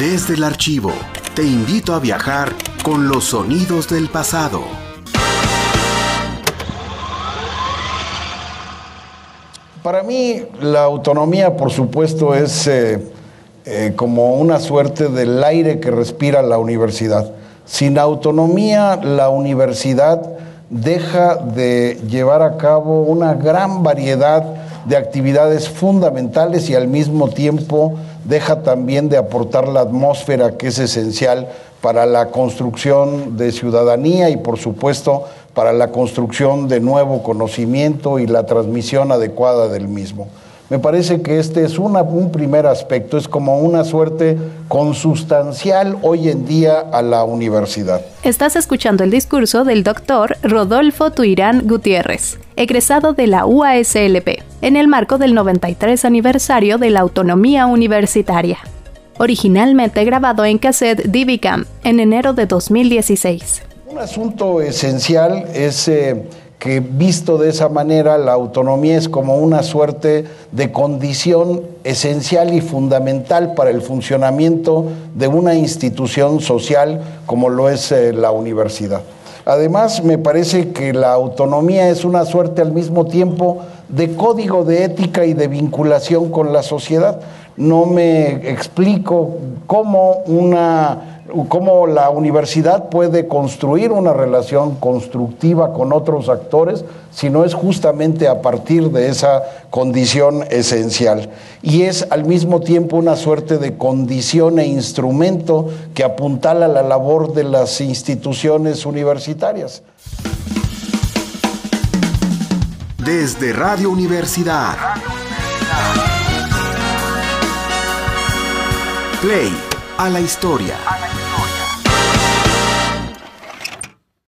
Desde el archivo, te invito a viajar con los sonidos del pasado. Para mí la autonomía, por supuesto, es eh, eh, como una suerte del aire que respira la universidad. Sin autonomía, la universidad deja de llevar a cabo una gran variedad de actividades fundamentales y al mismo tiempo deja también de aportar la atmósfera que es esencial para la construcción de ciudadanía y por supuesto para la construcción de nuevo conocimiento y la transmisión adecuada del mismo. Me parece que este es un primer aspecto, es como una suerte consustancial hoy en día a la universidad. Estás escuchando el discurso del doctor Rodolfo Tuirán Gutiérrez, egresado de la UASLP, en el marco del 93 aniversario de la autonomía universitaria originalmente grabado en cassette Divicam en enero de 2016. Un asunto esencial es eh, que visto de esa manera la autonomía es como una suerte de condición esencial y fundamental para el funcionamiento de una institución social como lo es eh, la universidad. Además, me parece que la autonomía es una suerte al mismo tiempo de código de ética y de vinculación con la sociedad no me explico cómo una cómo la universidad puede construir una relación constructiva con otros actores si no es justamente a partir de esa condición esencial. Y es al mismo tiempo una suerte de condición e instrumento que apuntala la labor de las instituciones universitarias. Desde Radio Universidad. Play a la historia.